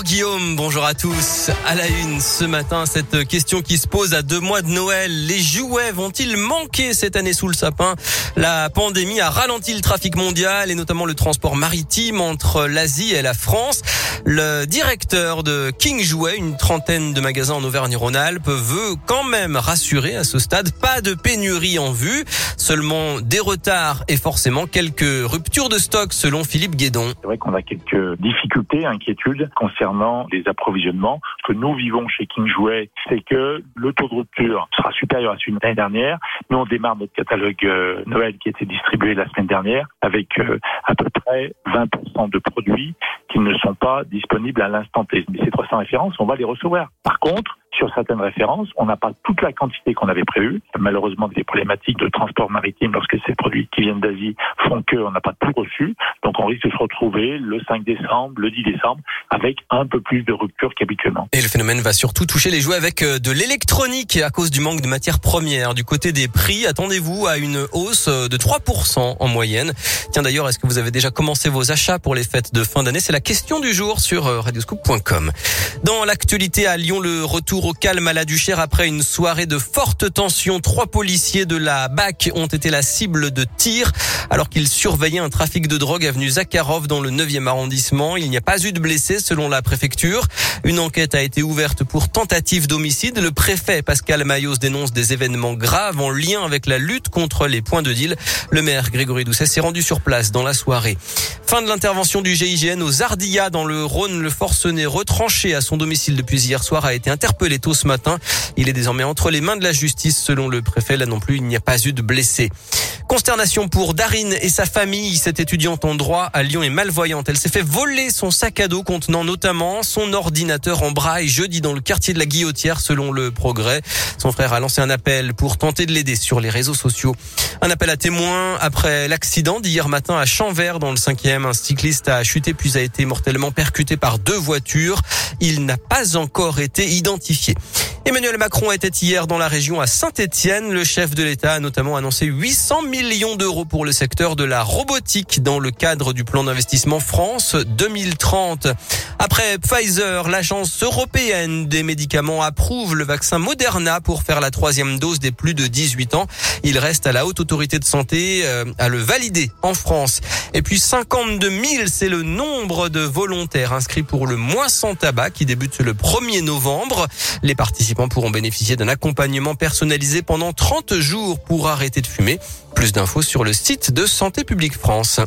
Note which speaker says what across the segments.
Speaker 1: Bonjour Guillaume, bonjour à tous. À la une ce matin, cette question qui se pose à deux mois de Noël. Les jouets vont-ils manquer cette année sous le sapin? La pandémie a ralenti le trafic mondial et notamment le transport maritime entre l'Asie et la France. Le directeur de King Jouet, une trentaine de magasins en Auvergne-Rhône-Alpes, veut quand même rassurer à ce stade, pas de pénurie en vue, seulement des retards et forcément quelques ruptures de stock selon Philippe Guédon.
Speaker 2: C'est vrai qu'on a quelques difficultés, inquiétudes concernant les approvisionnements. Ce que nous vivons chez King Jouet, c'est que le taux de rupture sera supérieur à celui de l'année dernière. Nous, on démarre notre catalogue euh, Noël qui a été distribué la semaine dernière avec euh, à peu près 20% de produits qui ne sont pas disponibles à l'instant T. Mais ces 300 références, on va les recevoir. Par contre, sur certaines références, on n'a pas toute la quantité qu'on avait prévue. Malheureusement, des problématiques de transport maritime lorsque ces produits qui viennent d'Asie font qu'on n'a pas tout reçu. Donc on risque de se retrouver le 5 décembre, le 10 décembre, avec un peu plus de rupture qu'habituellement.
Speaker 1: Et le phénomène va surtout toucher les jouets avec euh, de l'électronique à cause du manque de matières premières. Du côté des prix, attendez-vous à une hausse euh, de 3% en moyenne. Tiens d'ailleurs, est-ce que vous avez déjà commencé vos achats pour les fêtes de fin d'année? C'est la question du jour sur euh, radioscoop.com. Dans l'actualité à Lyon, le retour au calme à la Duchère après une soirée de forte tension. Trois policiers de la BAC ont été la cible de tirs alors qu'ils surveillaient un trafic de drogue avenue Zakharov dans le 9e arrondissement. Il n'y a pas eu de blessés selon la préfecture. Une enquête a été ouverte pour tentative d'homicide. Le préfet Pascal Mayos dénonce des événements graves en lien avec la lutte contre les points de deal. Le maire Grégory Doucet s'est rendu sur place dans la soirée. Fin de l'intervention du GIGN aux Ardillas dans le Rhône. Le forcené retranché à son domicile depuis hier soir a été interpellé tôt ce matin. Il est désormais entre les mains de la justice selon le préfet. Là non plus, il n'y a pas eu de blessés. Consternation pour Darine et sa famille. Cette étudiante en droit à Lyon est malvoyante. Elle s'est fait voler son sac à dos contenant notamment son ordinateur en braille jeudi dans le quartier de la Guillotière selon le progrès. Son frère a lancé un appel pour tenter de l'aider sur les réseaux sociaux. Un appel à témoins après l'accident d'hier matin à Champvert dans le 5e. Un cycliste a chuté puis a été mortellement percuté par deux voitures. Il n'a pas encore été identifié. 谢。Emmanuel Macron était hier dans la région à Saint-Étienne. Le chef de l'État a notamment annoncé 800 millions d'euros pour le secteur de la robotique dans le cadre du plan d'investissement France 2030. Après Pfizer, l'agence européenne des médicaments approuve le vaccin Moderna pour faire la troisième dose des plus de 18 ans. Il reste à la haute autorité de santé euh, à le valider en France. Et puis 52 000, c'est le nombre de volontaires inscrits pour le mois sans tabac qui débute le 1er novembre. Les participants pourront bénéficier d'un accompagnement personnalisé pendant 30 jours pour arrêter de fumer. Plus d'infos sur le site de Santé publique France.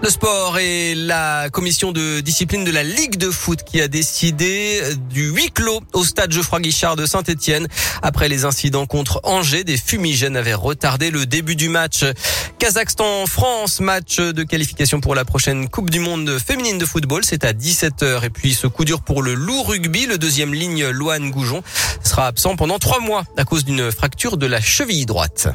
Speaker 1: Le sport et la commission de discipline de la Ligue de foot qui a décidé du huis clos au stade Geoffroy Guichard de Saint-Etienne. Après les incidents contre Angers, des fumigènes avaient retardé le début du match. Kazakhstan-France, match de qualification pour la prochaine Coupe du Monde féminine de football. C'est à 17h. Et puis ce coup dur pour le loup rugby. Le deuxième ligne, Loane Goujon, sera absent pendant trois mois à cause d'une fracture de la cheville droite.